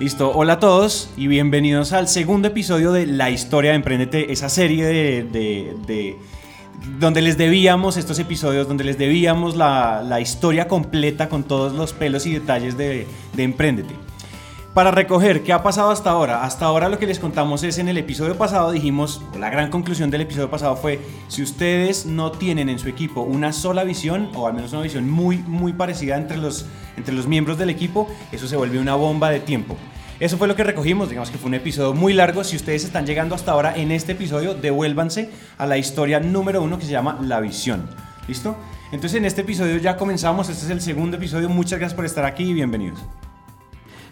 Listo, hola a todos y bienvenidos al segundo episodio de La historia de Emprendete, esa serie de, donde les debíamos estos episodios, donde les debíamos la, historia completa con todos los pelos y detalles de, de Emprendete. Para recoger qué ha pasado hasta ahora, hasta ahora lo que les contamos es en el episodio pasado dijimos, la gran conclusión del episodio pasado fue, si ustedes no tienen en su equipo una sola visión, o al menos una visión muy, muy parecida entre los, entre los miembros del equipo, eso se vuelve una bomba de tiempo. Eso fue lo que recogimos, digamos que fue un episodio muy largo. Si ustedes están llegando hasta ahora en este episodio, devuélvanse a la historia número uno que se llama La Visión. ¿Listo? Entonces en este episodio ya comenzamos, este es el segundo episodio. Muchas gracias por estar aquí y bienvenidos.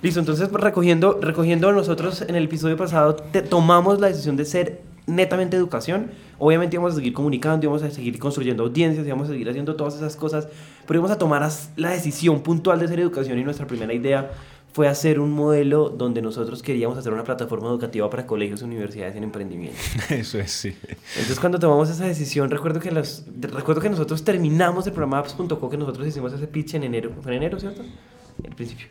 Listo, entonces recogiendo, recogiendo nosotros en el episodio pasado tomamos la decisión de ser netamente educación. Obviamente íbamos a seguir comunicando, íbamos a seguir construyendo audiencias, íbamos a seguir haciendo todas esas cosas, pero íbamos a tomar la decisión puntual de ser educación y nuestra primera idea fue hacer un modelo donde nosotros queríamos hacer una plataforma educativa para colegios, universidades en emprendimiento. Eso es, sí. Entonces cuando tomamos esa decisión, recuerdo que, los, recuerdo que nosotros terminamos el programa apps.co, que nosotros hicimos ese pitch en enero, fue en enero, ¿cierto? El principio.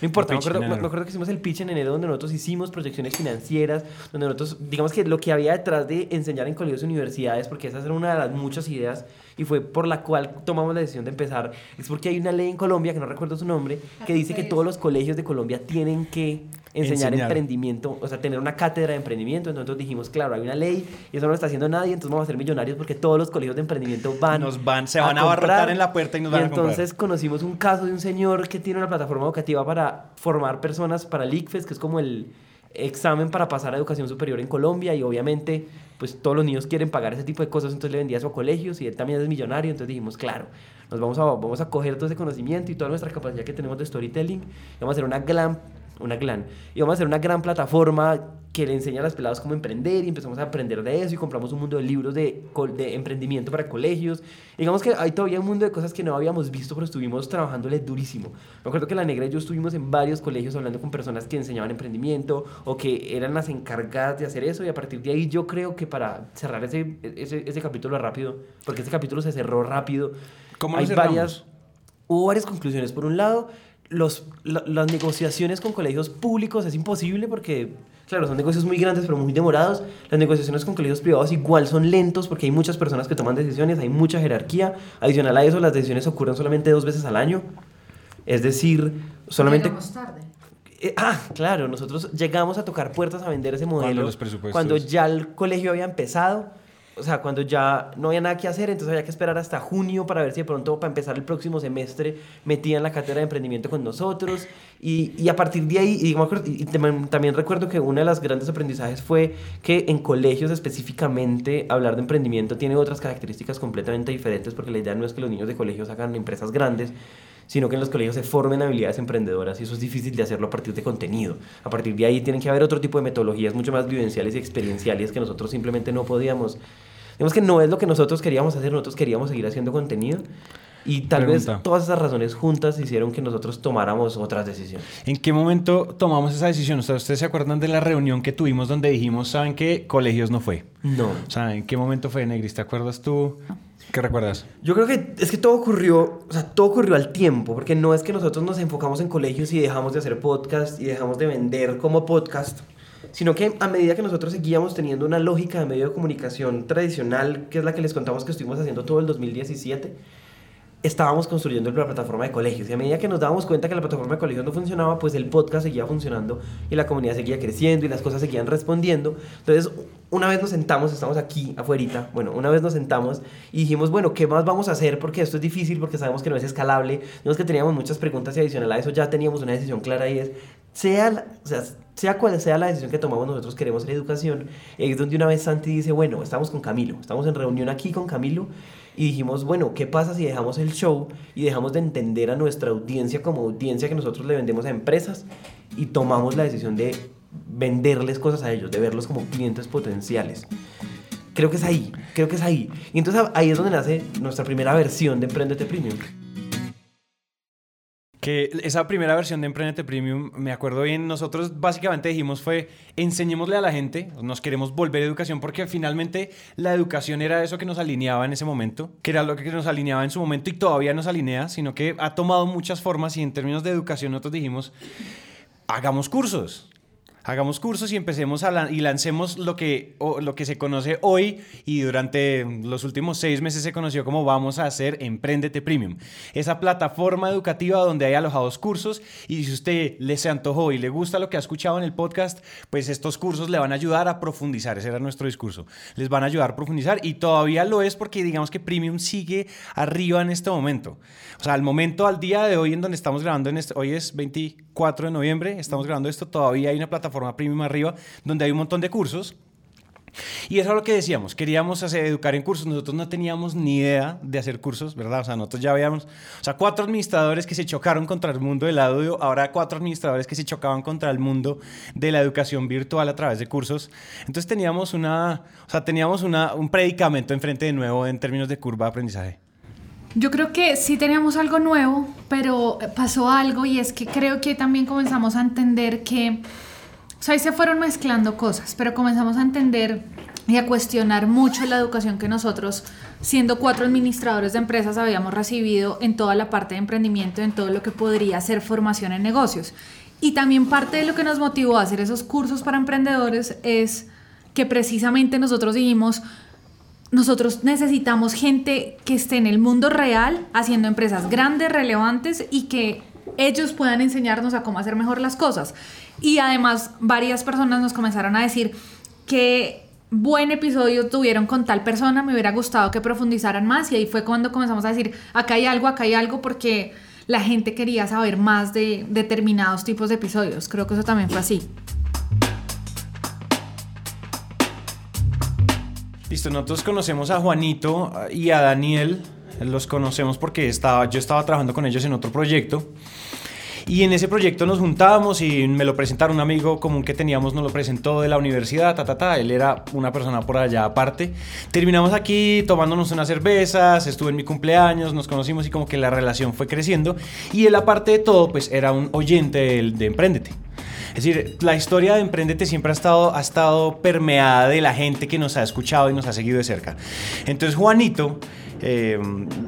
No importa, me acuerdo, que hicimos el pitch en enero donde nosotros hicimos proyecciones financieras, donde nosotros, digamos que lo que había detrás de enseñar en colegios y universidades, porque esa era una de las muchas ideas y fue por la cual tomamos la decisión de empezar, es porque hay una ley en Colombia, que no recuerdo su nombre, que dice que todos los colegios de Colombia tienen que enseñar, emprendimiento, o sea, tener una cátedra de emprendimiento. Entonces nosotros dijimos, claro, hay una ley y eso no lo está haciendo nadie, entonces vamos a ser millonarios porque todos los colegios de emprendimiento van. Nos van, se van a, abarrotar en la puerta y nos van entonces a Entonces conocimos un caso de un señor que tiene una plataforma educativa para formar personas para el ICFES, que es como el examen para pasar a educación superior en Colombia y obviamente pues todos los niños quieren pagar ese tipo de cosas, entonces le vendía eso a colegios y él también es millonario, entonces dijimos, claro, nos vamos a, vamos a coger todo ese conocimiento y toda nuestra capacidad que tenemos de storytelling y vamos a hacer una gran una gran. Y vamos a hacer una gran plataforma que le enseña a las peladas cómo emprender y empezamos a aprender de eso y compramos un mundo de libros de, de emprendimiento para colegios. digamos que hay todavía un mundo de cosas que no habíamos visto, pero estuvimos trabajándole durísimo. Me acuerdo que la negra y yo estuvimos en varios colegios hablando con personas que enseñaban emprendimiento o que eran las encargadas de hacer eso y a partir de ahí yo creo que para cerrar ese, ese, ese capítulo rápido, porque ese capítulo se cerró rápido, ¿Cómo hay varias, hubo varias conclusiones. Por un lado, los, las negociaciones con colegios públicos es imposible porque, claro, son negocios muy grandes pero muy demorados. Las negociaciones con colegios privados igual son lentos porque hay muchas personas que toman decisiones, hay mucha jerarquía. Adicional a eso, las decisiones ocurren solamente dos veces al año. Es decir, solamente... tarde. Eh, ah, claro, nosotros llegamos a tocar puertas a vender ese modelo cuando ya el colegio había empezado o sea, cuando ya no había nada que hacer, entonces había que esperar hasta junio para ver si de pronto para empezar el próximo semestre metían la cátedra de emprendimiento con nosotros. Y, y a partir de ahí, y, también recuerdo que uno de los grandes aprendizajes fue que en colegios específicamente hablar de emprendimiento tiene otras características completamente diferentes porque la idea no es que los niños de colegios hagan empresas grandes, sino que en los colegios se formen habilidades emprendedoras y eso es difícil de hacerlo a partir de contenido. A partir de ahí tienen que haber otro tipo de metodologías mucho más vivenciales y experienciales que nosotros simplemente no podíamos. Digamos que no es lo que nosotros queríamos hacer, nosotros queríamos seguir haciendo contenido. Y tal vez todas esas razones juntas hicieron que nosotros tomáramos otras decisiones. ¿En qué momento tomamos esa decisión? ¿Ustedes se acuerdan de la reunión que tuvimos donde dijimos, ¿saben qué? Colegios no fue. No. ¿Saben en qué momento fue, Negris? ¿Te acuerdas tú? ¿Qué recuerdas? Yo creo que es que todo ocurrió, o sea, todo ocurrió al tiempo, porque no es que nosotros nos enfocamos en colegios y dejamos de hacer podcast y dejamos de vender como podcast, sino que a medida que nosotros seguíamos teniendo una lógica de medio de comunicación tradicional, que es la que les contamos que estuvimos haciendo todo el 2017, estábamos construyendo la plataforma de colegios. Y a medida que nos dábamos cuenta que la plataforma de colegios no funcionaba, pues el podcast seguía funcionando y la comunidad seguía creciendo y las cosas seguían respondiendo. Entonces, una vez nos sentamos, estamos aquí afuera, bueno, una vez nos sentamos y dijimos, bueno, ¿qué más vamos a hacer? Porque esto es difícil, porque sabemos que no es escalable. Vimos que teníamos muchas preguntas y adicional a eso ya teníamos una decisión clara y es, sea, sea, sea cual sea la decisión que tomamos, nosotros queremos la educación. Es donde una vez Santi dice, bueno, estamos con Camilo, estamos en reunión aquí con Camilo y dijimos, bueno, ¿qué pasa si dejamos el show y dejamos de entender a nuestra audiencia como audiencia que nosotros le vendemos a empresas y tomamos la decisión de venderles cosas a ellos, de verlos como clientes potenciales? Creo que es ahí, creo que es ahí. Y entonces ahí es donde nace nuestra primera versión de Emprendete Premium que esa primera versión de Emprendete Premium, me acuerdo bien, nosotros básicamente dijimos fue, enseñémosle a la gente, nos queremos volver a educación porque finalmente la educación era eso que nos alineaba en ese momento, que era lo que nos alineaba en su momento y todavía nos alinea, sino que ha tomado muchas formas y en términos de educación nosotros dijimos, hagamos cursos. Hagamos cursos y empecemos a y lancemos lo que, lo que se conoce hoy y durante los últimos seis meses se conoció como vamos a hacer Emprendete Premium. Esa plataforma educativa donde hay alojados cursos y si usted le se antojó y le gusta lo que ha escuchado en el podcast, pues estos cursos le van a ayudar a profundizar. Ese era nuestro discurso. Les van a ayudar a profundizar y todavía lo es porque digamos que Premium sigue arriba en este momento. O sea, al momento, al día de hoy en donde estamos grabando, este, hoy es 24 de noviembre, estamos grabando esto, todavía hay una plataforma forma premium arriba, donde hay un montón de cursos. Y eso es lo que decíamos, queríamos hacer, educar en cursos, nosotros no teníamos ni idea de hacer cursos, ¿verdad? O sea, nosotros ya habíamos, o sea, cuatro administradores que se chocaron contra el mundo del audio, ahora cuatro administradores que se chocaban contra el mundo de la educación virtual a través de cursos. Entonces teníamos una, o sea, teníamos una, un predicamento enfrente de nuevo en términos de curva de aprendizaje. Yo creo que sí teníamos algo nuevo, pero pasó algo y es que creo que también comenzamos a entender que o sea, ahí se fueron mezclando cosas, pero comenzamos a entender y a cuestionar mucho la educación que nosotros, siendo cuatro administradores de empresas, habíamos recibido en toda la parte de emprendimiento, en todo lo que podría ser formación en negocios. Y también parte de lo que nos motivó a hacer esos cursos para emprendedores es que precisamente nosotros dijimos, nosotros necesitamos gente que esté en el mundo real haciendo empresas grandes, relevantes y que ellos puedan enseñarnos a cómo hacer mejor las cosas. Y además varias personas nos comenzaron a decir que buen episodio tuvieron con tal persona, me hubiera gustado que profundizaran más y ahí fue cuando comenzamos a decir, acá hay algo, acá hay algo porque la gente quería saber más de determinados tipos de episodios. Creo que eso también fue así. Listo, nosotros conocemos a Juanito y a Daniel, los conocemos porque estaba, yo estaba trabajando con ellos en otro proyecto y en ese proyecto nos juntábamos y me lo presentaron un amigo común que teníamos, nos lo presentó de la universidad, ta, ta, ta. Él era una persona por allá aparte. Terminamos aquí tomándonos unas cervezas, estuve en mi cumpleaños, nos conocimos y como que la relación fue creciendo. Y él, aparte de todo, pues era un oyente de, de. Es decir, la historia de Emprendete siempre ha estado, ha estado permeada de la gente que nos ha escuchado y nos ha seguido de cerca. Entonces, Juanito, eh,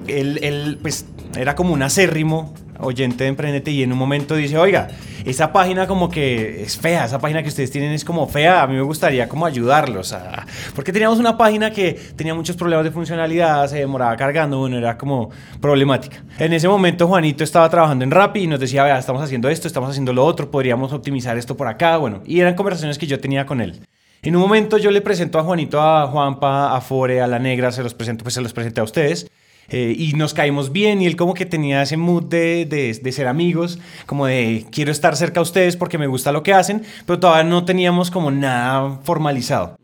él, él, pues era como un acérrimo oyente de Emprendete y en un momento dice, oiga, esa página como que es fea, esa página que ustedes tienen es como fea, a mí me gustaría como ayudarlos, a... porque teníamos una página que tenía muchos problemas de funcionalidad, se demoraba cargando, bueno, era como problemática. En ese momento Juanito estaba trabajando en Rappi y nos decía, vea, estamos haciendo esto, estamos haciendo lo otro, podríamos optimizar esto por acá, bueno, y eran conversaciones que yo tenía con él. En un momento yo le presento a Juanito, a Juanpa, a Fore, a La Negra, se los presento, pues se los presenté a ustedes. Eh, y nos caímos bien y él como que tenía ese mood de, de, ser amigos, como de quiero estar cerca a ustedes porque me gusta lo que hacen, pero todavía no teníamos como nada formalizado.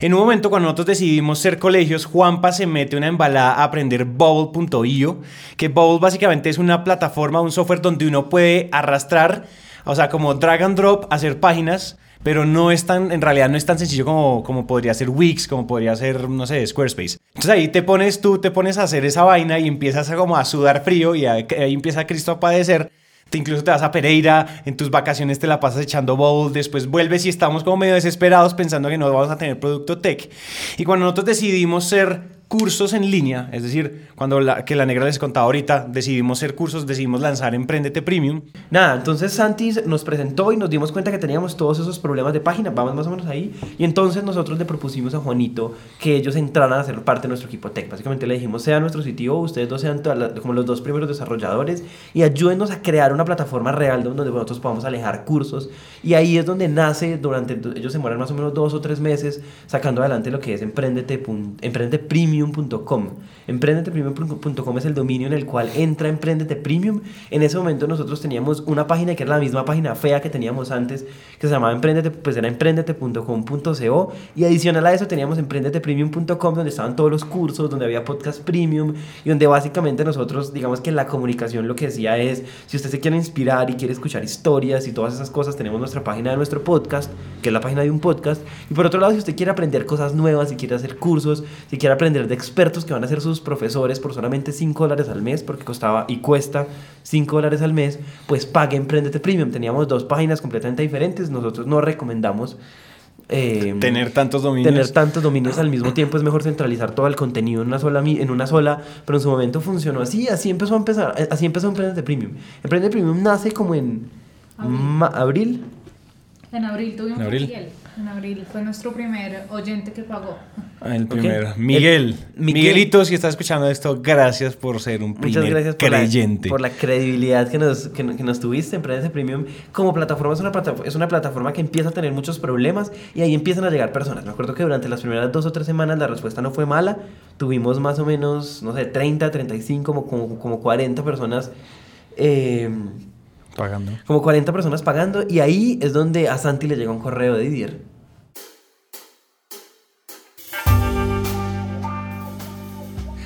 En un momento cuando nosotros decidimos ser colegios, Juanpa se mete una embalada a aprender Bubble.io, que Bubble básicamente es una plataforma, un software donde uno puede arrastrar, o sea, como drag and drop, hacer páginas pero no es tan, en realidad no es tan sencillo como, como podría ser Wix, como podría ser, no sé, Squarespace. Entonces ahí te pones tú, te pones a hacer esa vaina y empiezas a como a sudar frío y ahí, empieza Cristo a padecer. Te incluso te vas a Pereira, en tus vacaciones te la pasas echando bowl, después vuelves y estamos como medio desesperados pensando que no vamos a tener producto tech. Y cuando nosotros decidimos ser cursos en línea, es decir, cuando la, que la negra les contaba ahorita, decidimos hacer cursos, decidimos lanzar Emprendete Premium. Nada, entonces Santi nos presentó y nos dimos cuenta que teníamos todos esos problemas de página, vamos más o menos ahí, y entonces nosotros le propusimos a Juanito que ellos entraran a ser parte de nuestro equipo tech. Básicamente le dijimos, sea nuestro sitio, ustedes dos sean como los dos primeros desarrolladores y ayúdenos a crear una plataforma real donde nosotros podamos alejar cursos. Y ahí es donde nace, durante, ellos se mueren más o menos dos o tres meses sacando adelante lo que es Emprendete, Emprendete Premium Premium.com. Emprendetepremium.com es el dominio en el cual entra Emprendete Premium. En ese momento nosotros teníamos una página que era la misma página fea que teníamos antes, que se llamaba Emprendete, pues era emprendete.com.co y adicional a eso teníamos emprendetepremium.com donde estaban todos los cursos, donde había podcast premium y donde básicamente nosotros, digamos que la comunicación lo que decía es, si usted se quiere inspirar y quiere escuchar historias y todas esas cosas, tenemos nuestra página de nuestro podcast, que es la página de un podcast. Y por otro lado, si usted quiere aprender cosas nuevas, si quiere hacer cursos, si quiere aprender de expertos que van a ser sus profesores por solamente 5 dólares al mes, porque costaba y cuesta 5 dólares al mes, pues pague Emprendete Premium. Teníamos dos páginas completamente diferentes. Nosotros no recomendamos eh, tener tantos dominios. Tener tantos dominios al mismo tiempo es mejor centralizar todo el contenido en una sola, en una sola pero en su momento funcionó así, así empezó a empezar, así empezó Emprendete Premium. Emprendete Premium nace como en Ma- ¿Abril? En abril tuvimos ¿En abril? Miguel. En abril fue nuestro primer oyente que pagó. El primero. Miguel. El- Miguel. Miguelito, si estás escuchando esto, gracias por ser un primer Muchas gracias por la, creyente. por la credibilidad que nos, que, que nos tuviste en Prende Premium. Como plataforma es, una plataforma es una plataforma que empieza a tener muchos problemas y ahí empiezan a llegar personas. Me acuerdo que durante las primeras dos o tres semanas la respuesta no fue mala. Tuvimos más o menos, no sé, 30, 35, como, como, como 40 personas. eh, Pagando. como 40 personas pagando y ahí es donde a Santi le llega un correo de Didier.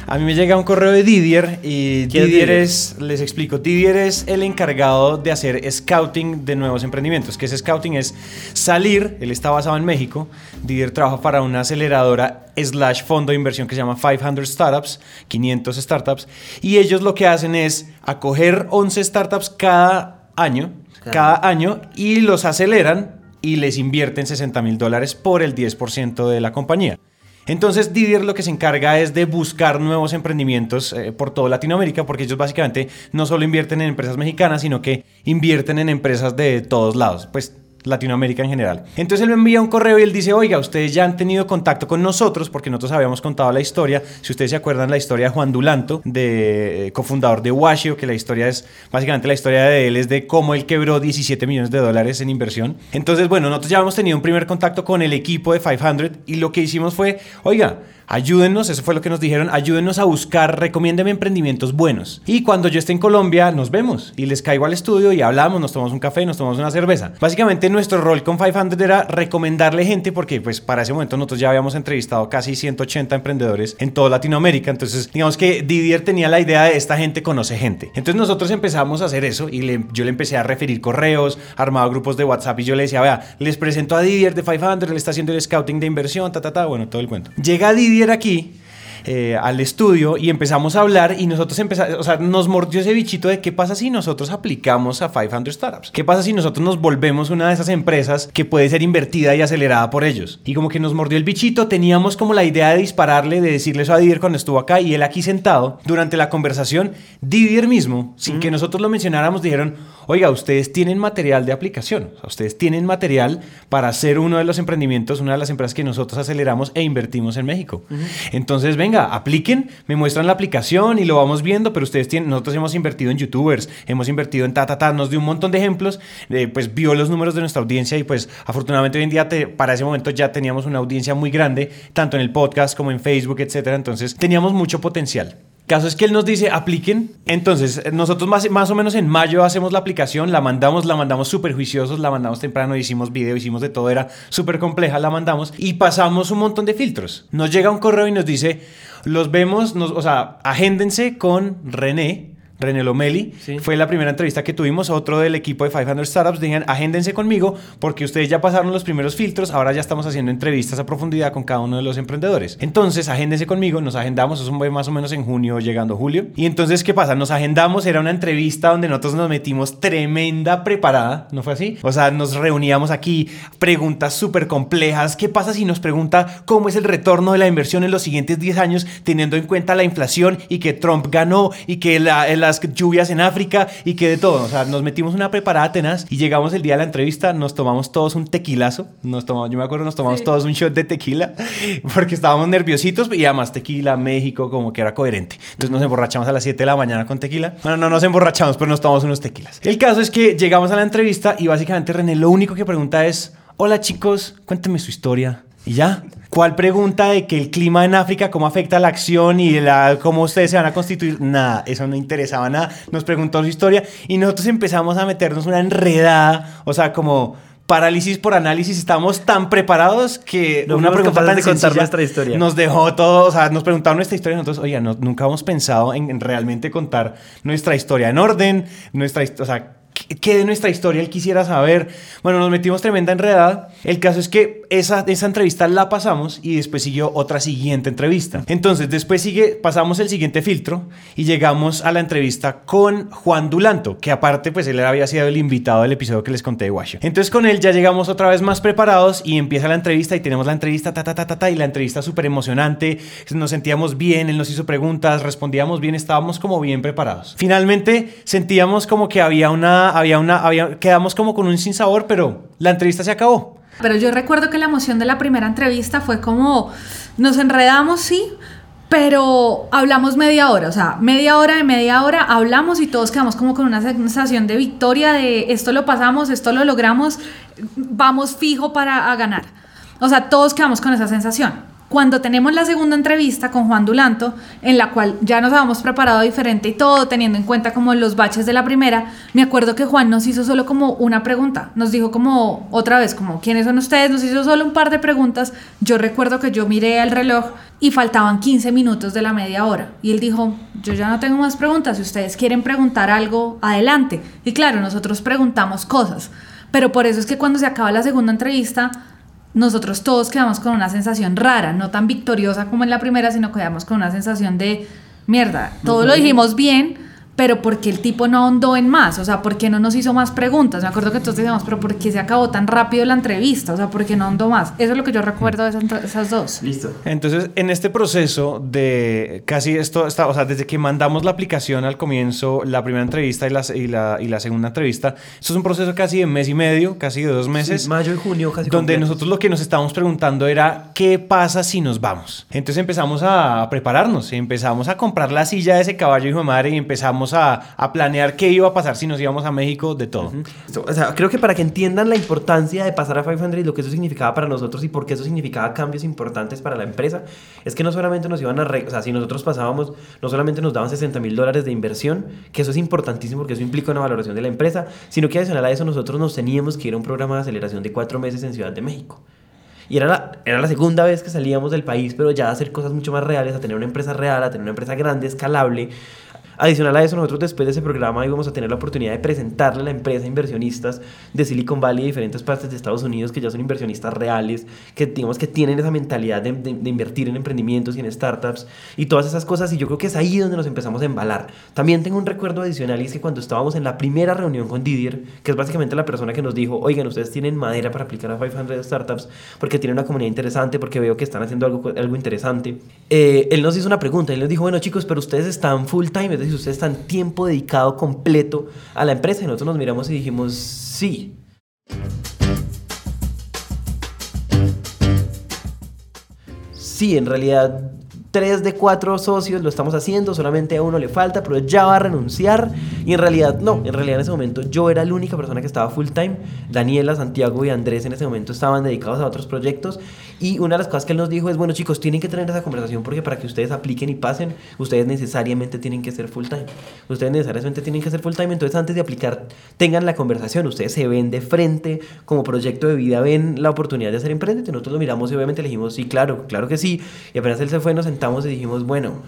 A mí me llega un correo de Didier y ¿Quién es Didier Didier? es, les explico, Didier es el encargado de hacer scouting de nuevos emprendimientos. Que ese scouting es salir, él está basado en México, Didier trabaja para una aceleradora slash fondo de inversión que se llama 500 Startups, 500 Startups, y ellos lo que hacen es acoger 11 startups cada año, cada año, y los aceleran y les invierten 60 mil dólares por el 10% de la compañía. Entonces Didier lo que se encarga es de buscar nuevos emprendimientos eh, por toda Latinoamérica porque ellos básicamente no solo invierten en empresas mexicanas, sino que invierten en empresas de todos lados. Pues Latinoamérica en general. Entonces él me envía un correo y él dice, oiga, ustedes ya han tenido contacto con nosotros porque nosotros habíamos contado la historia. Si ustedes se acuerdan la historia de Juan Dulanto, de eh, cofundador de Washio, que la historia es, básicamente la historia de él es de cómo él quebró 17 millones de dólares en inversión. Entonces, bueno, nosotros ya hemos tenido un primer contacto con el equipo de 500 y lo que hicimos fue, oiga, Ayúdennos, eso fue lo que nos dijeron, ayúdennos a buscar, recomiéndeme emprendimientos buenos. Y cuando yo esté en Colombia, nos vemos y les caigo al estudio y hablamos, nos tomamos un café, nos tomamos una cerveza. Básicamente nuestro rol con 500 era recomendarle gente porque pues para ese momento nosotros ya habíamos entrevistado casi 180 emprendedores en toda Latinoamérica. Entonces digamos que Didier tenía la idea de esta gente conoce gente. Entonces nosotros empezamos a hacer eso y le- yo le empecé a referir correos, armaba grupos de WhatsApp y yo le decía, vea, les presento a Didier de 500, le está haciendo el scouting de inversión, ta, ta, ta, bueno, todo el cuento. Llega Didier aquí eh, al estudio y empezamos a hablar y nosotros empezamos, o sea, nos mordió ese bichito de qué pasa si nosotros aplicamos a 500 Startups. ¿Qué pasa si nosotros nos volvemos una de esas empresas que puede ser invertida y acelerada por ellos? Y como que nos mordió el bichito, teníamos como la idea de dispararle, de decirle eso a Didier cuando estuvo acá y él aquí sentado durante la conversación, Didier mismo, sin que nosotros lo mencionáramos, dijeron, oiga, ustedes tienen material de aplicación, o sea, ustedes tienen material para hacer uno de los emprendimientos, una de las empresas que nosotros aceleramos e invertimos en México. Entonces, venga, apliquen, me muestran la aplicación y lo vamos viendo, pero ustedes tienen, nosotros hemos invertido en youtubers, hemos invertido en ta, ta, ta, nos dio un montón de ejemplos, eh, pues vio los números de nuestra audiencia y pues afortunadamente hoy en día te- para ese momento ya teníamos una audiencia muy grande, tanto en el podcast como en Facebook, etcétera, entonces teníamos mucho potencial. Caso es que él nos dice, apliquen. Entonces, nosotros más, más o menos en mayo hacemos la aplicación, la mandamos, la mandamos súper juiciosos, la mandamos temprano, hicimos video, hicimos de todo, era súper compleja, la mandamos y pasamos un montón de filtros. Nos llega un correo y nos dice, los vemos, nos, o sea, agéndense con René. René Lomeli, Sí. fue la primera entrevista que tuvimos, otro del equipo de 500 Startups, dijeron, agéndense conmigo porque ustedes ya pasaron los primeros filtros, ahora ya estamos haciendo entrevistas a profundidad con cada uno de los emprendedores. Entonces, agéndense conmigo, nos agendamos, eso fue más o menos en junio, llegando julio. Y entonces, ¿qué pasa? Nos agendamos, era una entrevista donde nosotros nos metimos tremenda preparada, ¿no fue así? O sea, nos reuníamos aquí, preguntas súper complejas. ¿Qué pasa si nos pregunta cómo es el retorno de la inversión en los siguientes 10 años, teniendo en cuenta la inflación y que Trump ganó y que la- las lluvias en África y que de todo? O sea, nos metimos una preparada tenaz y llegamos el día de la entrevista, nos tomamos todos un tequilazo. Nos tomamos, yo me acuerdo, nos tomamos Sí. todos un shot de tequila porque estábamos nerviositos y además tequila, México, como que era coherente. Entonces nos emborrachamos a las 7 de la mañana con tequila. Bueno, no nos emborrachamos, pero nos tomamos unos tequilas. El caso es que llegamos a la entrevista y básicamente René lo único que pregunta es, hola chicos, cuéntenme su historia. Y ya. ¿Cuál pregunta de que el clima en África, cómo afecta la acción y la, cómo ustedes se van a constituir? Nada, eso no interesaba nada. Nos preguntó su historia y nosotros empezamos a meternos una enredada, o sea, como parálisis por análisis. Estábamos tan preparados que No una pregunta capaces tan de contar nuestra historia. nos dejó todo, o sea, nos preguntaron nuestra historia y nosotros, oiga, no- nunca hemos pensado en, en realmente contar nuestra historia en orden, nuestra, o sea, ¿qué- ¿qué de nuestra historia él quisiera saber? Bueno, nos metimos tremenda enredada. El caso es que esa, esa entrevista la pasamos y después siguió otra siguiente entrevista. Entonces, después sigue, pasamos el siguiente filtro y llegamos a la entrevista con Juan Dulanto, que aparte, pues él había sido el invitado del episodio que les conté de Washington. Entonces, con él ya llegamos otra vez más preparados y empieza la entrevista y tenemos la entrevista, ta, ta, ta, ta, ta, y la entrevista súper emocionante. Nos sentíamos bien, él nos hizo preguntas, respondíamos bien, estábamos como bien preparados. Finalmente, sentíamos como que había una había una, había, quedamos como con un sinsabor, pero la entrevista se acabó. Pero yo recuerdo que la emoción de la primera entrevista fue como, nos enredamos, sí, pero hablamos media hora, o sea, media hora de media hora hablamos y todos quedamos como con una sensación de victoria, de esto lo pasamos, esto lo logramos, vamos fijo para ganar. O sea, todos quedamos con esa sensación cuando tenemos la segunda entrevista con Juan Dulanto, en la cual ya nos habíamos preparado diferente y todo, teniendo en cuenta como los baches de la primera, me acuerdo que Juan nos hizo solo como una pregunta, nos dijo como otra vez, como ¿quiénes son ustedes? Nos hizo solo un par de preguntas, yo recuerdo que yo miré el reloj y faltaban 15 minutos de la media hora. Y él dijo, yo ya no tengo más preguntas, si ustedes quieren preguntar algo, adelante. Y claro, nosotros preguntamos cosas, pero por eso es que cuando se acaba la segunda entrevista, nosotros todos quedamos con una sensación rara, no tan victoriosa como en la primera, sino quedamos con una sensación de mierda, todo lo dijimos bien, pero ¿por qué el tipo no ahondó en más? O sea, ¿por qué no nos hizo más preguntas? Me acuerdo que todos decíamos, pero ¿por qué se acabó tan rápido la entrevista? O sea, ¿por qué no ahondó más? Eso es lo que yo recuerdo de esas, dos. Listo. Entonces, en este proceso de casi esto, está, o sea, desde que mandamos la aplicación al comienzo, la primera entrevista y la, y la, y la segunda entrevista, esto es un proceso casi de mes y medio, casi de dos meses. mayo y junio, casi. Donde nosotros lo que nos estábamos preguntando era, ¿qué pasa si nos vamos? Entonces empezamos a prepararnos, empezamos a comprar la silla de ese caballo hijo de madre y empezamos a, a, planear qué iba a pasar si nos íbamos a México, de todo. O sea, creo que para que entiendan la importancia de pasar a 500 y lo que eso significaba para nosotros y por qué eso significaba cambios importantes para la empresa, es que no solamente nos iban a... o sea, si nosotros pasábamos, no solamente nos daban 60 mil dólares de inversión, que eso es importantísimo porque eso implica una valoración de la empresa, sino que adicional a eso nosotros nos teníamos que ir a un programa de aceleración de cuatro meses en Ciudad de México. Y era la, era la segunda vez que salíamos del país, pero ya a hacer cosas mucho más reales, a tener una empresa real, a tener una empresa grande, escalable, Adicional a eso, nosotros después de ese programa íbamos a tener la oportunidad de presentarle a la empresa inversionistas de Silicon Valley y diferentes partes de Estados Unidos que ya son inversionistas reales, que digamos que tienen esa mentalidad de, de, invertir en emprendimientos y en startups y todas esas cosas y yo creo que es ahí donde nos empezamos a embalar. También tengo un recuerdo adicional y es que cuando estábamos en la primera reunión con Didier, que es básicamente la persona que nos dijo, oigan, ustedes tienen madera para aplicar a 500 startups porque tienen una comunidad interesante, porque veo que están haciendo algo, algo interesante, eh, él nos hizo una pregunta, él nos dijo, bueno chicos, pero ustedes están full time, si ustedes están tiempo dedicado completo a la empresa. Y nosotros nos miramos y dijimos, sí. Sí, en realidad tres de cuatro socios lo estamos haciendo, solamente a uno le falta, pero ya va a renunciar. Y en realidad, no, en realidad en ese momento yo era la única persona que estaba full time. Daniela, Santiago y Andrés en ese momento estaban dedicados a otros proyectos. Y una de las cosas que él nos dijo es, bueno chicos, tienen que tener esa conversación porque para que ustedes apliquen y pasen, ustedes necesariamente tienen que ser full time. Ustedes necesariamente tienen que ser full time. Entonces antes de aplicar, tengan la conversación. Ustedes se ven de frente como proyecto de vida, ven la oportunidad de hacer emprendedor. Nosotros lo miramos y obviamente le dijimos, sí, claro, claro que sí. Y apenas él se fue, nos sentamos y dijimos, bueno,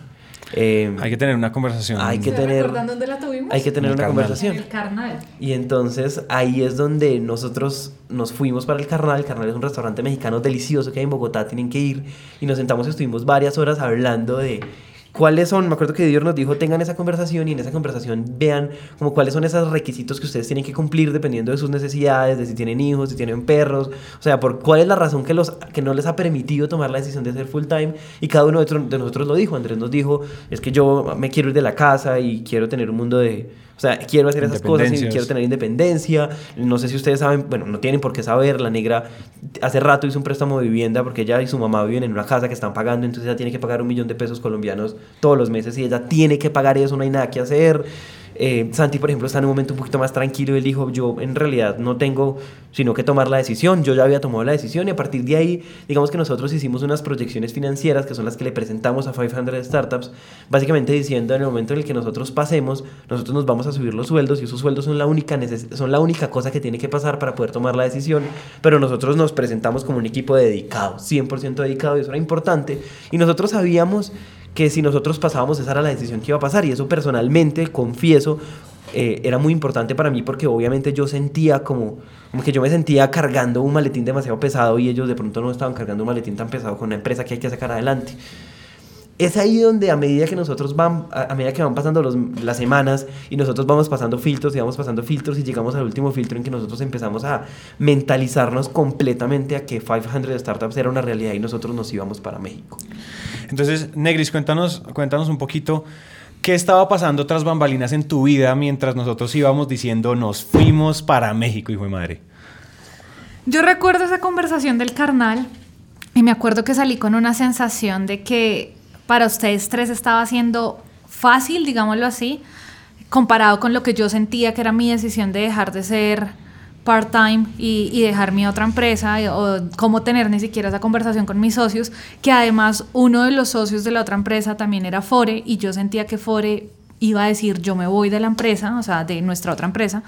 eh, hay que tener una conversación. Hay que tener, dónde la tuvimos? Hay que tener una conversación. El carnal. Y entonces ahí es donde nosotros nos fuimos para el carnal. El carnal es un restaurante mexicano delicioso que hay en Bogotá, tienen que ir. Y nos sentamos y estuvimos varias horas hablando de cuáles son, me acuerdo que Dios nos dijo, tengan esa conversación y en esa conversación vean como cuáles son esos requisitos que ustedes tienen que cumplir dependiendo de sus necesidades, de si tienen hijos, si tienen perros, o sea, por cuál es la razón que, los, que no les ha permitido tomar la decisión de ser full time y cada uno de nosotros lo dijo, Andrés nos dijo, es que yo me quiero ir de la casa y quiero tener un mundo de o sea, quiero hacer esas cosas y quiero tener independencia. No sé si ustedes saben, bueno, no tienen por qué saber. La negra hace rato hizo un préstamo de vivienda porque ella y su mamá viven en una casa que están pagando, entonces ella tiene que pagar un millón de pesos colombianos todos los meses y ella tiene que pagar eso, no hay nada que hacer. Eh, Santi, por ejemplo, está en un momento un poquito más tranquilo. Él dijo, yo en realidad no tengo sino que tomar la decisión. Yo ya había tomado la decisión y a partir de ahí, digamos que nosotros hicimos unas proyecciones financieras que son las que le presentamos a 500 Startups, básicamente diciendo en el momento en el que nosotros pasemos, nosotros nos vamos a subir los sueldos y esos sueldos son la única, son la única cosa que tiene que pasar para poder tomar la decisión, pero nosotros nos presentamos como un equipo dedicado, 100% dedicado y eso era importante. Y nosotros sabíamos que si nosotros pasábamos esa era la decisión que iba a pasar y eso personalmente, confieso, eh, era muy importante para mí porque obviamente yo sentía como, como que yo me sentía cargando un maletín demasiado pesado y ellos de pronto no estaban cargando un maletín tan pesado con una empresa que hay que sacar adelante. Es ahí donde a medida que nosotros van, a, medida que van pasando los, las semanas y nosotros vamos pasando filtros y vamos pasando filtros y llegamos al último filtro en que nosotros empezamos a mentalizarnos completamente a que 500 Startups era una realidad y nosotros nos íbamos para México. Entonces, Negris, cuéntanos, cuéntanos un poquito ¿Qué estaba pasando tras bambalinas en tu vida mientras nosotros íbamos diciendo nos fuimos para México, hijo de madre? Yo recuerdo esa conversación del carnal y me acuerdo que salí con una sensación de que para ustedes tres estaba siendo fácil, digámoslo así, comparado con lo que yo sentía que era mi decisión de dejar de ser part-time y, y, dejar mi otra empresa o cómo tener ni siquiera esa conversación con mis socios, que además uno de los socios de la otra empresa también era Fore y yo sentía que Fore iba a decir yo me voy de la empresa, o sea, de nuestra otra empresa.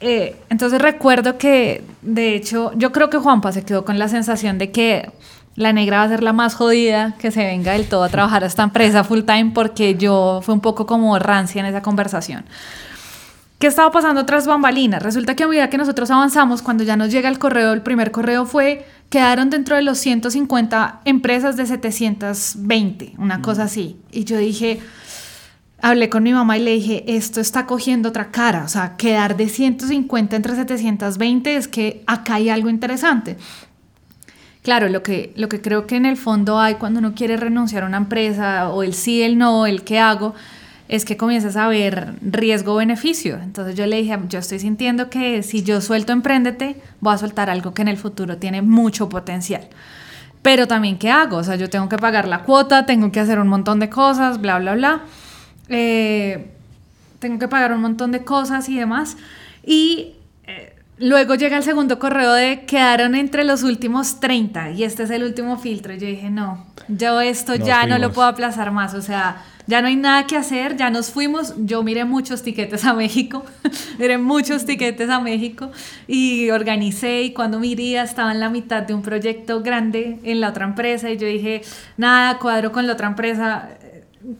Eh, entonces recuerdo que, de hecho, yo creo que Juanpa se quedó con la sensación de que la negra va a ser la más jodida que se venga del todo a trabajar a esta empresa full time porque yo fue un poco como rancia en esa conversación. ¿Qué estaba pasando tras bambalinas? Resulta que a medida que nosotros avanzamos, cuando ya nos llega el correo, el primer correo fue, quedaron dentro de los 150 empresas de 720, una cosa así. Y yo dije, hablé con mi mamá y le dije, esto está cogiendo otra cara, o sea, quedar de 150 entre 720 es que acá hay algo interesante. Claro, lo que, lo que creo que en el fondo hay cuando uno quiere renunciar a una empresa, o el sí, el no, el qué hago, es que comienzas a ver riesgo-beneficio. Entonces yo le dije, yo estoy sintiendo que si yo suelto Emprendete, voy a soltar algo que en el futuro tiene mucho potencial. Pero también, ¿qué hago? O sea, yo tengo que pagar la cuota, tengo que hacer un montón de cosas, bla, bla, bla. Eh, tengo que pagar un montón de cosas y demás. Y eh, luego llega el segundo correo de quedaron entre los últimos 30 y este es el último filtro. Yo dije, no, yo esto Nos ya no lo puedo aplazar más. O sea, ya no hay nada que hacer, ya nos fuimos. Yo miré muchos tiquetes a México, miré muchos tiquetes a México y organicé. Y cuando miré, estaba en la mitad de un proyecto grande en la otra empresa. Y yo dije, nada, cuadro con la otra empresa.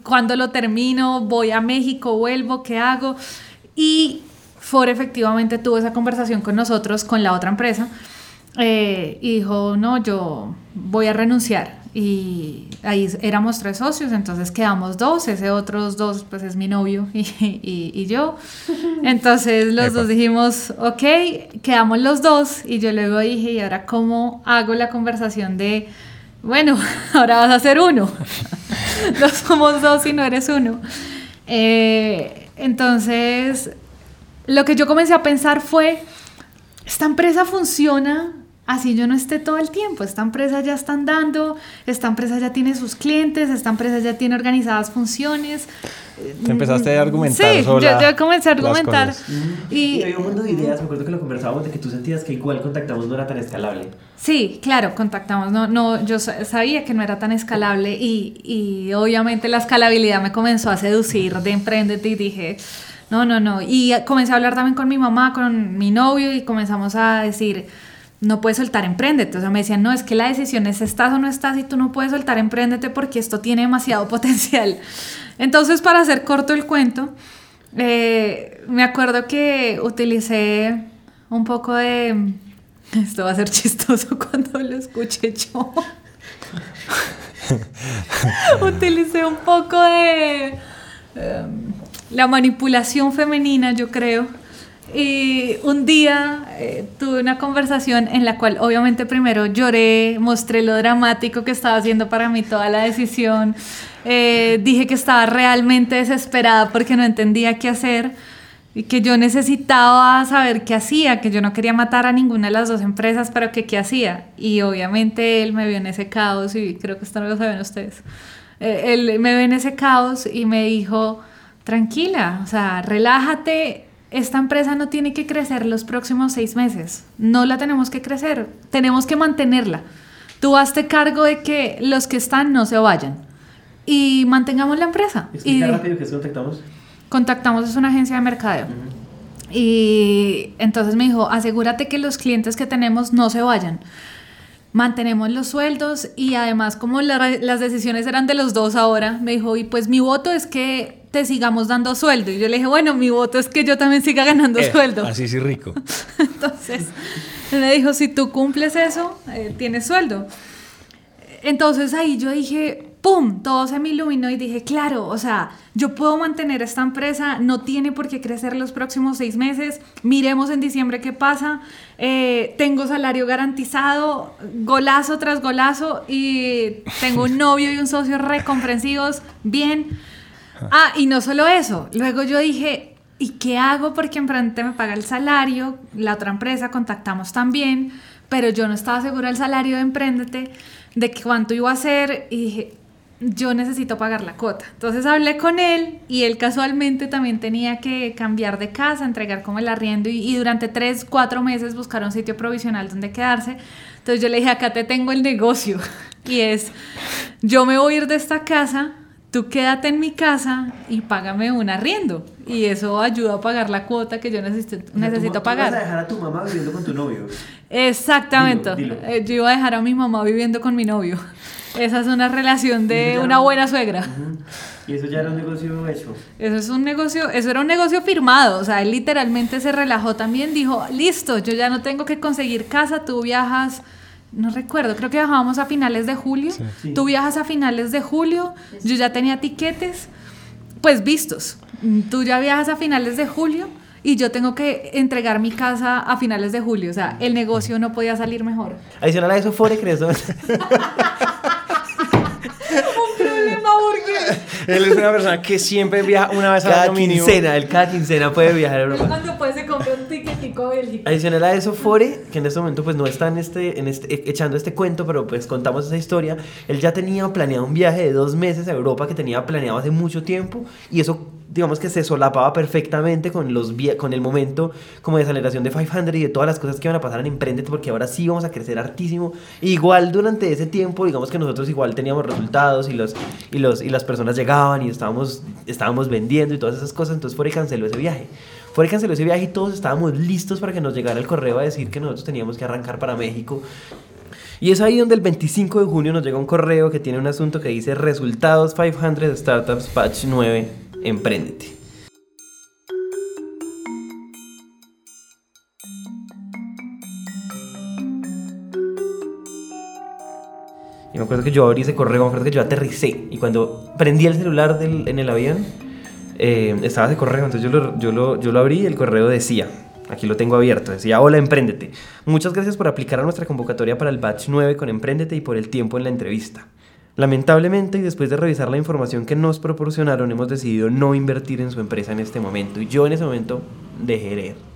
Cuando lo termino, voy a México, vuelvo, ¿qué hago? Y Ford efectivamente tuvo esa conversación con nosotros, con la otra empresa, eh, y dijo, no, yo voy a renunciar. Y ahí éramos tres socios, entonces quedamos dos, ese otros dos pues es mi novio y, y- y yo. Entonces los Epa. dos dijimos, ok, quedamos los dos y yo luego dije, ¿y ahora cómo hago la conversación de, bueno, ahora vas a ser uno? no somos dos y no eres uno. Eh, entonces, lo que yo comencé a pensar fue, esta empresa funciona así yo no esté todo el tiempo. Esta empresa ya está andando, esta empresa ya tiene sus clientes, esta empresa ya tiene organizadas funciones. Te empezaste a argumentar Sí, sobre yo, yo comencé a argumentar. cosas. Y Y había un mundo de ideas, me acuerdo que lo conversábamos de que tú sentías que igual contactamos no era tan escalable. Sí, claro, contactamos. No, no, yo sa- sabía que no era tan escalable y, y obviamente la escalabilidad me comenzó a seducir de emprendete y dije, no, no, no. Y comencé a hablar también con mi mamá, con mi novio y comenzamos a decir, no puedes soltar emprendete. O sea, me decían, no, es que la decisión es estás o no estás y tú no puedes soltar emprendete porque esto tiene demasiado potencial. Entonces, para hacer corto el cuento, eh, me acuerdo que utilicé un poco de... Esto va a ser chistoso cuando lo escuche yo. utilicé un poco de em, la manipulación femenina, yo creo. Y un día eh, tuve una conversación en la cual obviamente primero lloré, mostré lo dramático que estaba haciendo para mí toda la decisión, eh, dije que estaba realmente desesperada porque no entendía qué hacer y que yo necesitaba saber qué hacía, que yo no quería matar a ninguna de las dos empresas, pero que qué hacía. Y obviamente él me vio en ese caos y creo que esto no lo saben ustedes. Eh, él me vio en ese caos y me dijo, tranquila, o sea, relájate, esta empresa no tiene que crecer los próximos seis meses, no la tenemos que crecer, tenemos que mantenerla. Tú hazte cargo de que los que están no se vayan y mantengamos la empresa. Y rápido que contactamos. contactamos es una agencia de mercadeo. Y entonces me dijo, asegúrate que los clientes que tenemos no se vayan. Mantenemos los sueldos y además como la- las decisiones eran de los dos ahora, me dijo, y pues mi voto es que te sigamos dando sueldo. Y yo le dije, bueno, mi voto es que yo también siga ganando Eh, sueldo. Así sí rico. Entonces, él me dijo, si tú cumples eso, eh, tienes sueldo. Entonces ahí yo dije, ¡pum! Todo se me iluminó y dije, claro, o sea, yo puedo mantener esta empresa, no tiene por qué crecer los próximos seis meses, miremos en diciembre qué pasa, eh, tengo salario garantizado, golazo tras golazo y tengo un novio y un socio recomprensivos, bien. Ah, y no solo eso. Luego yo dije, ¿y qué hago? Porque Emprendete me paga el salario, la otra empresa contactamos también, pero yo no estaba segura del salario de Emprendete, de cuánto iba a ser, y dije, yo necesito pagar la cuota. Entonces hablé con él y él casualmente también tenía que cambiar de casa, entregar como el arriendo y, y, durante tres, cuatro meses buscar un sitio provisional donde quedarse. Entonces yo le dije, acá te tengo el negocio y es, yo me voy a ir de esta casa, tú quédate en mi casa y págame un arriendo. Y eso ayuda a pagar la cuota que yo necesito, necesito tú, pagar. Tú vas a dejar a tu mamá viviendo con tu novio. Exactamente. Dilo, dilo. Eh, Yo iba a dejar a mi mamá viviendo con mi novio. Esa es una relación de una buena suegra. Y eso ya era un negocio hecho. Eso es un negocio, eso era un negocio firmado, o sea, él literalmente se relajó también, dijo, listo, yo ya no tengo que conseguir casa, tú viajas, no recuerdo, creo que viajábamos a finales de julio, Sí. tú viajas a finales de julio, yo ya tenía tiquetes, pues vistos, tú ya viajas a finales de julio y yo tengo que entregar mi casa a finales de julio, o sea, el negocio no podía salir mejor. Adicional a eso, Fore creció. Un problema porque... Él es una persona que siempre viaja una vez al cada año mínimo. quincena, él cada quincena puede viajar a Europa. Cuando pues se compra un tiquetico a Bélgica. Adicional a eso, Fore, que en este momento pues no está en este, en este, e- echando este cuento, pero pues contamos esa historia, él ya tenía planeado un viaje de dos meses a Europa que tenía planeado hace mucho tiempo y eso digamos que se solapaba perfectamente con, los con el momento como de aceleración de 500 y de todas las cosas que iban a pasar en Emprendete porque ahora sí vamos a crecer hartísimo. Igual durante ese tiempo, digamos que nosotros igual teníamos resultados y, los, y, los, y las personas llegaban y estábamos, estábamos vendiendo y todas esas cosas, entonces Fore canceló ese viaje. Fue canceló ese viaje y todos estábamos listos para que nos llegara el correo a decir que nosotros teníamos que arrancar para México. Y es ahí donde el 25 de junio nos llega un correo que tiene un asunto que dice Resultados 500 Startups Patch 9, Emprendete. Y me acuerdo que yo abrí ese correo, me acuerdo que yo aterricé. Y cuando prendí el celular en el avión, eh, estaba ese correo. Entonces yo lo, yo, lo, abrí y el correo decía, aquí lo tengo abierto, decía, hola, Emprendete. Muchas gracias por aplicar a nuestra convocatoria para el batch 9 con Emprendete y por el tiempo en la entrevista. Lamentablemente, y después de revisar la información que nos proporcionaron, hemos decidido no invertir en su empresa en este momento. Y yo en ese momento dejé leer.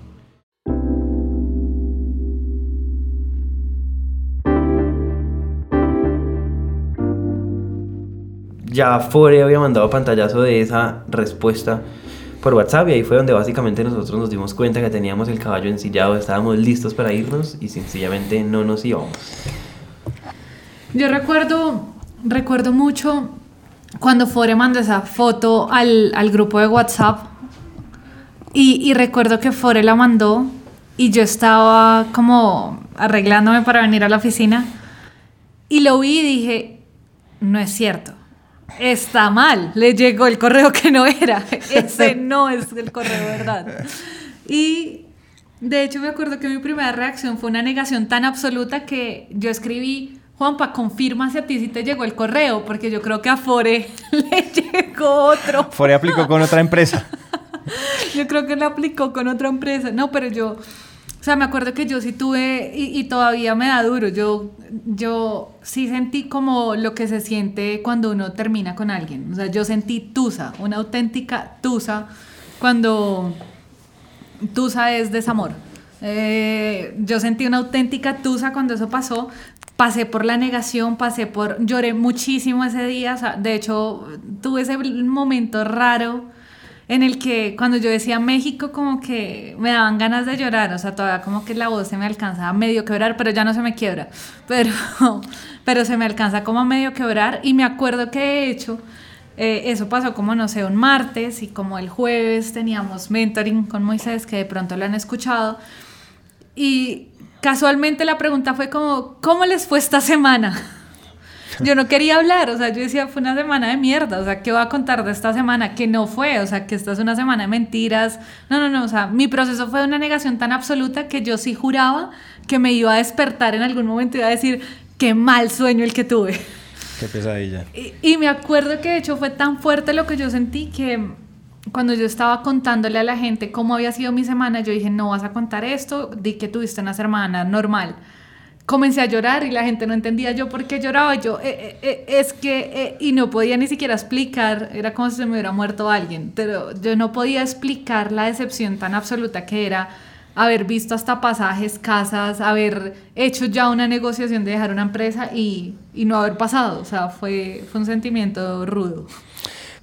ya Fore había mandado pantallazo de esa respuesta por WhatsApp y ahí fue donde básicamente nosotros nos dimos cuenta que teníamos el caballo ensillado, estábamos listos para irnos y sencillamente no nos íbamos. Yo recuerdo, recuerdo mucho cuando Fore mandó esa foto al, al grupo de WhatsApp y, y recuerdo que Fore la mandó y yo estaba como arreglándome para venir a la oficina y lo vi y dije, no es cierto. Está mal, le llegó el correo que no era. Ese no es el correo, ¿verdad? Y de hecho me acuerdo que mi primera reacción fue una negación tan absoluta que yo escribí, Juanpa, confirma si a ti sí te llegó el correo, porque yo creo que a Fore le llegó otro. Fore aplicó con otra empresa. Yo creo que le aplicó con otra empresa. No, pero yo, o sea, me acuerdo que yo sí tuve, y, y todavía me da duro, yo, yo sí sentí como lo que se siente cuando uno termina con alguien. O sea, yo sentí tusa, una auténtica tusa, cuando tusa es desamor. Eh, yo sentí una auténtica tusa cuando eso pasó. Pasé por la negación, pasé por... Lloré muchísimo ese día. o sea, de hecho, tuve ese momento raro en el que cuando yo decía México como que me daban ganas de llorar, o sea, todavía como que la voz se me alcanza a medio quebrar, pero ya no se me quiebra, pero, pero se me alcanza como a medio quebrar y me acuerdo que de hecho eh, eso pasó como, no sé, un martes y como el jueves teníamos mentoring con Moisés, que de pronto lo han escuchado, y casualmente la pregunta fue como, ¿cómo les fue esta semana? Yo no quería hablar, o sea, yo decía, fue una semana de mierda, o sea, ¿qué voy a contar de esta semana? Que no fue, o sea, que esta es una semana de mentiras. No, no, no, o sea, mi proceso fue una negación tan absoluta que yo sí juraba que me iba a despertar en algún momento y iba a decir, qué mal sueño el que tuve. Qué pesadilla. Y, y me acuerdo que de hecho fue tan fuerte lo que yo sentí que cuando yo estaba contándole a la gente cómo había sido mi semana, yo dije, no vas a contar esto, di que tuviste una semana normal. comencé a llorar y la gente no entendía yo por qué lloraba. Yo, eh, eh, eh, es que, y no podía ni siquiera explicar, era como si se me hubiera muerto alguien, pero yo no podía explicar la decepción tan absoluta que era haber visto hasta pasajes, casas, haber hecho ya una negociación de dejar una empresa y, y no haber pasado. O sea, fue, fue un sentimiento rudo.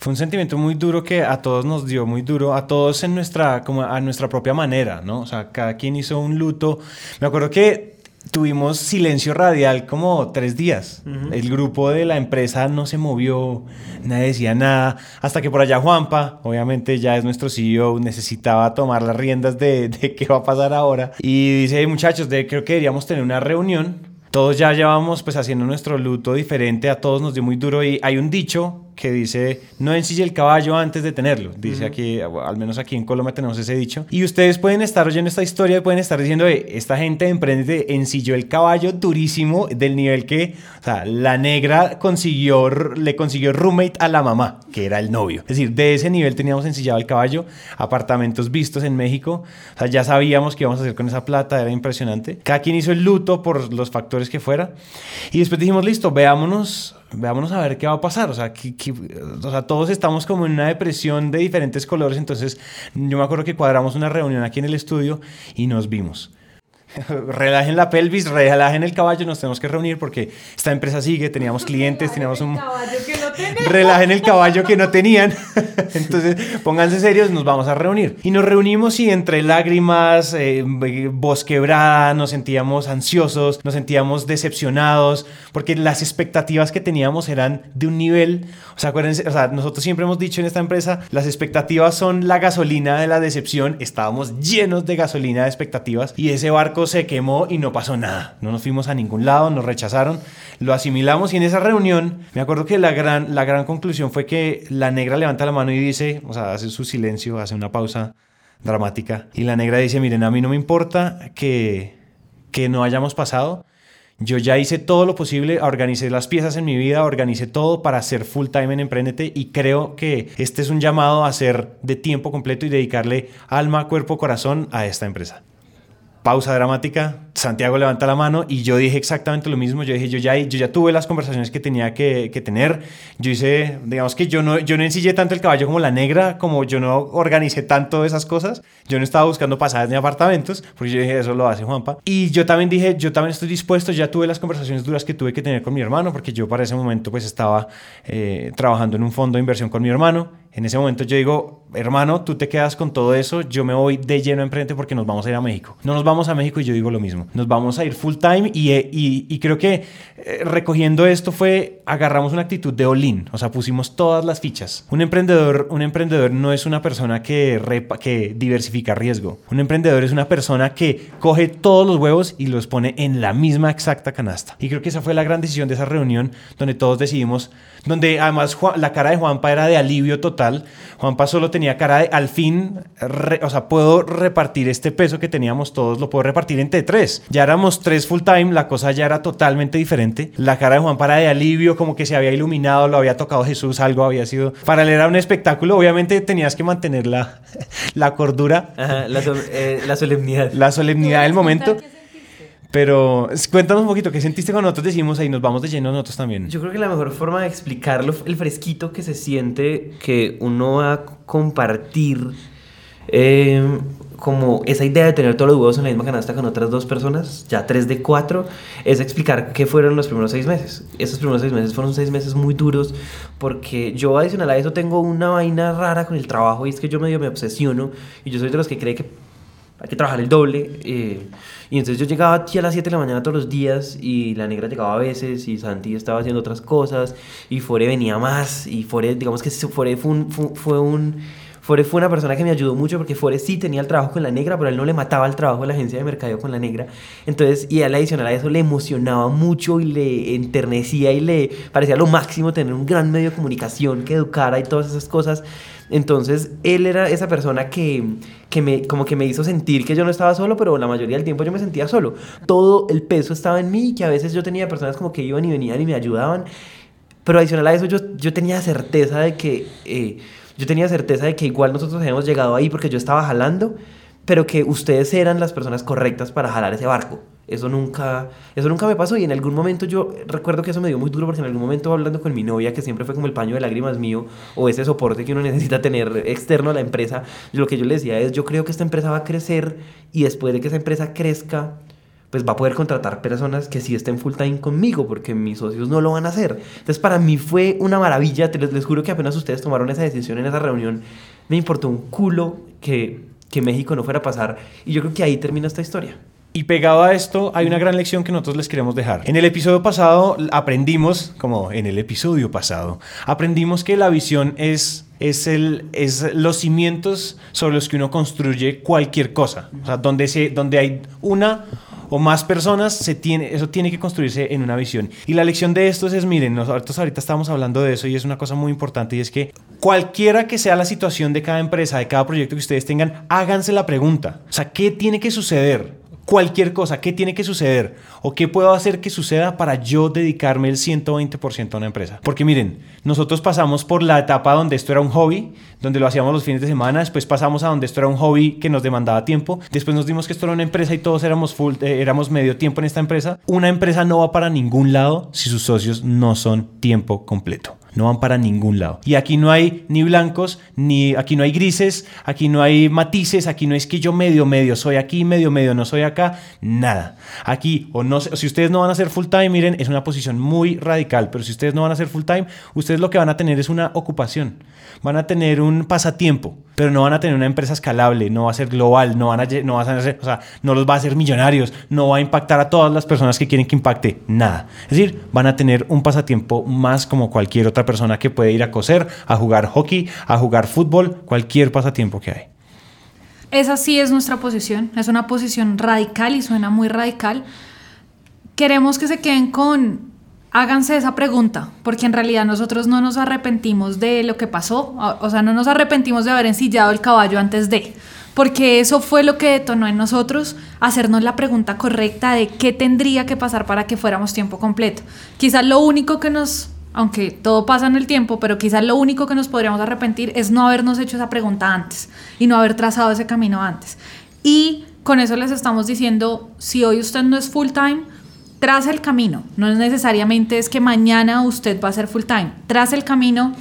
Fue un sentimiento muy duro que a todos nos dio muy duro, a todos en nuestra, como a nuestra propia manera, ¿no? O sea, cada quien hizo un luto. Me acuerdo que tuvimos silencio radial como tres días. El grupo de la empresa no se movió, nadie decía nada, hasta que por allá Juanpa, obviamente ya es nuestro CEO, necesitaba tomar las riendas de, de qué va a pasar ahora. Y dice, muchachos, de, creo que deberíamos tener una reunión. Todos ya llevamos pues haciendo nuestro luto diferente, a todos nos dio muy duro y hay un dicho que dice no ensille el caballo antes de tenerlo. Dice aquí, al menos aquí en Colombia tenemos ese dicho. Y ustedes pueden estar oyendo esta historia y pueden estar diciendo, esta gente emprende ensilló el caballo durísimo del nivel que, o sea, la negra consiguió, le consiguió roommate a la mamá, que era el novio. Es decir, de ese nivel teníamos ensillado el caballo, apartamentos vistos en México, o sea, ya sabíamos qué íbamos a hacer con esa plata, era impresionante. Cada quien hizo el luto por los factores que fuera. Y después dijimos, listo, veámonos veámonos a ver qué va a pasar. O sea, o sea, todos estamos como en una depresión de diferentes colores. Entonces, yo me acuerdo que cuadramos una reunión aquí en el estudio y nos vimos. relajen la pelvis, relajen el caballo, nos tenemos que reunir porque esta empresa sigue, teníamos clientes, teníamos un... relajen el caballo que no tenían. Entonces, pónganse serios, nos vamos a reunir. Y nos reunimos y entre lágrimas, eh, voz quebrada, nos sentíamos ansiosos, nos sentíamos decepcionados, porque las expectativas que teníamos eran de un nivel, o sea, acuérdense, o sea, nosotros siempre hemos dicho en esta empresa, las expectativas son la gasolina de la decepción, estábamos llenos de gasolina de expectativas y ese barco se quemó y no pasó nada. No nos fuimos a ningún lado, nos rechazaron, lo asimilamos y en esa reunión me acuerdo que la gran, la gran conclusión fue que la negra levanta la mano y dice, o sea, hace su silencio, hace una pausa dramática y la negra dice, miren, a mí no me importa que, que no hayamos pasado. Yo ya hice todo lo posible, organicé las piezas en mi vida, organicé todo para hacer full time en Emprendete y creo que este es un llamado a ser de tiempo completo y dedicarle alma, cuerpo, corazón a esta empresa pausa dramática, Santiago levanta la mano y yo dije exactamente lo mismo. Yo dije, yo ya, yo ya tuve las conversaciones que tenía que, que, tener. Yo hice, digamos que yo no, yo no ensillé tanto el caballo como la negra, como yo no organicé tanto esas cosas. Yo no estaba buscando pasadas ni apartamentos, porque yo dije, eso lo hace Juanpa. Y yo también dije, yo también estoy dispuesto, ya tuve las conversaciones duras que tuve que tener con mi hermano, porque yo para ese momento pues estaba eh, trabajando en un fondo de inversión con mi hermano en ese momento yo digo, hermano, tú te quedas con todo eso, yo me voy de lleno enfrente porque nos vamos a ir a México. No nos vamos a México y yo digo lo mismo. Nos vamos a ir full time y, eh, creo que eh, recogiendo esto fue, agarramos una actitud de all-in, o sea, pusimos todas las fichas. Un emprendedor, un emprendedor no es una persona que diversifica riesgo. Un emprendedor es una persona que coge todos los huevos y los pone en la misma exacta canasta. Y creo que esa fue la gran decisión de esa reunión donde todos decidimos, donde además la cara de Juanpa era de alivio total Juanpa solo tenía cara de, al fin, o sea, puedo repartir este peso que teníamos todos, lo puedo repartir entre tres. Ya éramos tres full time, la cosa ya era totalmente diferente. La cara de Juanpa era de alivio, como que se había iluminado, lo había tocado Jesús, algo había sido. Para él era un espectáculo, obviamente tenías que mantener la, la cordura. la, eh, la solemnidad. La solemnidad del momento. Pero cuéntanos un poquito, ¿qué sentiste cuando nosotros decimos ahí nos vamos de lleno nosotros también? Yo creo que la mejor forma de explicarlo, el fresquito que se siente que uno va a compartir em, como esa idea de tener todos los huevos en la misma canasta con otras dos personas, ya tres de cuatro, es explicar qué fueron los primeros seis meses. Esos primeros seis meses fueron seis meses muy duros porque yo adicional a eso tengo una vaina rara con el trabajo y es que yo medio me obsesiono y yo soy de los que cree que hay que trabajar el doble. Eh, y entonces yo llegaba aquí a las 7 de la mañana todos los días y la negra llegaba a veces y Santi estaba haciendo otras cosas y Fore venía más y Fore, digamos que Fore fue un... Fue, un Fore fue una persona que me ayudó mucho porque Fore sí tenía el trabajo con la negra, pero él no le mataba el trabajo de la agencia de mercadeo con la negra. Entonces, y él adicional a eso le emocionaba mucho y le enternecía y le parecía lo máximo tener un gran medio de comunicación que educara y todas esas cosas. Entonces, él era esa persona que, que me, como que me hizo sentir que yo no estaba solo, pero la mayoría del tiempo yo me sentía solo. Todo el peso estaba en mí, que a veces yo tenía personas como que iban y venían y me ayudaban. Pero adicional a eso, yo, yo tenía certeza de que... Eh, yo tenía certeza de que igual nosotros habíamos llegado ahí porque yo estaba jalando, pero que ustedes eran las personas correctas para jalar ese barco. Eso nunca, eso nunca me pasó y en algún momento yo recuerdo que eso me dio muy duro porque en algún momento hablando con mi novia, que siempre fue como el paño de lágrimas mío, o ese soporte que uno necesita tener externo a la empresa, lo que yo le decía es, yo creo que esta empresa va a crecer y después de que esa empresa crezca, pues va a poder contratar personas que sí estén full time conmigo, porque mis socios no lo van a hacer. Entonces para mí fue una maravilla, les, les juro que apenas ustedes tomaron esa decisión en esa reunión, me importó un culo que, que México no fuera a pasar y yo creo que ahí termina esta historia. Y pegado a esto, hay una gran lección que nosotros les queremos dejar. En el episodio pasado aprendimos, como en el episodio pasado, aprendimos que la visión es, es, el, es los cimientos sobre los que uno construye cualquier cosa. O sea, donde, se, donde hay una o más personas, se tiene, eso tiene que construirse en una visión. Y la lección de estos es, miren, nosotros ahorita estamos hablando de eso y es una cosa muy importante y es que cualquiera que sea la situación de cada empresa, de cada proyecto que ustedes tengan, háganse la pregunta. O sea, ¿qué tiene que suceder? Cualquier cosa, ¿qué tiene que suceder? ¿O qué puedo hacer que suceda para yo dedicarme el 120% a una empresa? Porque miren, nosotros pasamos por la etapa donde esto era un hobby, donde lo hacíamos los fines de semana, después pasamos a donde esto era un hobby que nos demandaba tiempo, después nos dimos que esto era una empresa y todos éramos, full, eh, éramos medio tiempo en esta empresa. Una empresa no va para ningún lado si sus socios no son tiempo completo no van para ningún lado. Y aquí no hay ni blancos, ni aquí no hay grises, aquí no hay matices, aquí no es que yo medio medio soy aquí, medio medio no soy acá, nada. Aquí o no si ustedes no van a ser full time, miren, es una posición muy radical, pero si ustedes no van a ser full time, ustedes lo que van a tener es una ocupación. Van a tener un pasatiempo, pero no van a tener una empresa escalable, no va a ser global, no van a no a o sea, no los va a hacer millonarios, no va a impactar a todas las personas que quieren que impacte, nada. Es decir, van a tener un pasatiempo más como cualquier otra persona que puede ir a coser, a jugar hockey, a jugar fútbol, cualquier pasatiempo que hay. Esa sí es nuestra posición, es una posición radical y suena muy radical. Queremos que se queden con, háganse esa pregunta, porque en realidad nosotros no nos arrepentimos de lo que pasó, o sea, no nos arrepentimos de haber ensillado el caballo antes de, porque eso fue lo que detonó en nosotros hacernos la pregunta correcta de qué tendría que pasar para que fuéramos tiempo completo. Quizás lo único que nos aunque todo pasa en el tiempo, pero quizás lo único que nos podríamos arrepentir es no habernos hecho esa pregunta antes y no haber trazado ese camino antes. Y con eso les estamos diciendo, si hoy usted no es full time, trace el camino. No es necesariamente es que mañana usted va a ser full time. Trace el camino,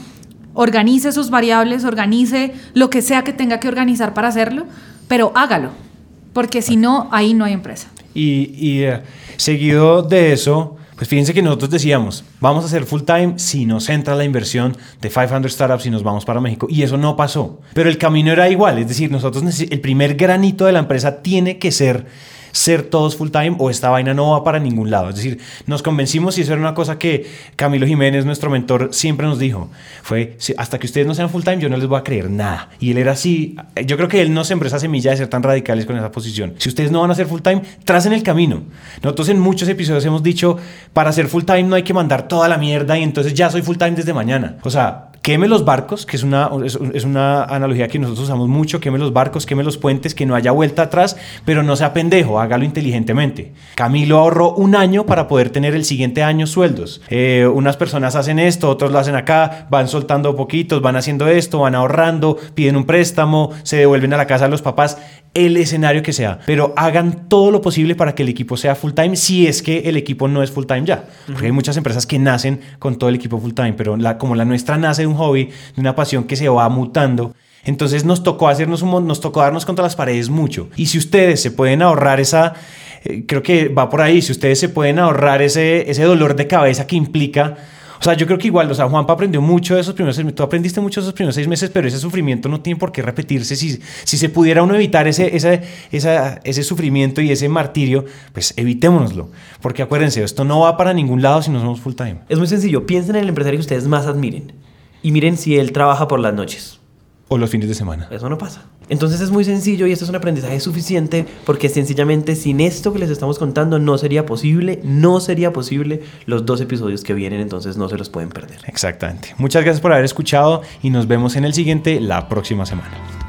organice sus variables, organice lo que sea que tenga que organizar para hacerlo, pero hágalo, porque si no, ahí no hay empresa. Y, eh, seguido de eso, pues fíjense que nosotros decíamos, vamos a hacer full time si nos entra la inversión de 500 startups y nos vamos para México. Y eso no pasó. Pero el camino era igual. Es decir, nosotros el primer granito de la empresa tiene que ser ser todos full time o esta vaina no va para ningún lado. Es decir, nos convencimos y eso era una cosa que Camilo Jiménez, nuestro mentor, siempre nos dijo. Fue, hasta que ustedes no sean full time, yo no les voy a creer nada. Y él era así. Yo creo que él no sembró esa semilla de ser tan radicales con esa posición. Si ustedes no van a ser full time, tracen el camino. Nosotros en muchos episodios hemos dicho, para ser full time no hay que mandar toda la mierda y entonces ya soy full time desde mañana. O sea, queme los barcos, que es una, es, una analogía que nosotros usamos mucho, queme los barcos, queme los puentes, que no haya vuelta atrás, pero no sea pendejo, hágalo inteligentemente. Camilo ahorró un año para poder tener el siguiente año sueldos. Eh, unas personas hacen esto, otros lo hacen acá, van soltando poquitos, van haciendo esto, van ahorrando, piden un préstamo, se devuelven a la casa de los papás el escenario que sea, pero hagan todo lo posible para que el equipo sea full time si es que el equipo no es full time ya. Porque hay muchas empresas que nacen con todo el equipo full time, pero la, como la nuestra nace de un hobby, de una pasión que se va mutando. Entonces nos tocó hacernos un, nos tocó darnos contra las paredes mucho. Y si ustedes se pueden ahorrar esa, eh, creo que va por ahí, si ustedes se pueden ahorrar ese, ese dolor de cabeza que implica o sea, yo creo que igual, o sea, Juanpa aprendió mucho de esos primeros seis meses, tú aprendiste mucho de esos primeros seis meses, pero ese sufrimiento no tiene por qué repetirse. Si, si se pudiera uno evitar ese, ese, ese sufrimiento y ese martirio, pues evitémonoslo. Porque acuérdense, esto no va para ningún lado si no somos full time. Es muy sencillo, piensen en el empresario que ustedes más admiren y miren si él trabaja por las noches. O los fines de semana. Eso no pasa. Entonces es muy sencillo y esto es un aprendizaje suficiente porque sencillamente sin esto que les estamos contando no sería posible, no sería posible los dos episodios que vienen, entonces no se los pueden perder. Exactamente. Muchas gracias por haber escuchado y nos vemos en el siguiente la próxima semana.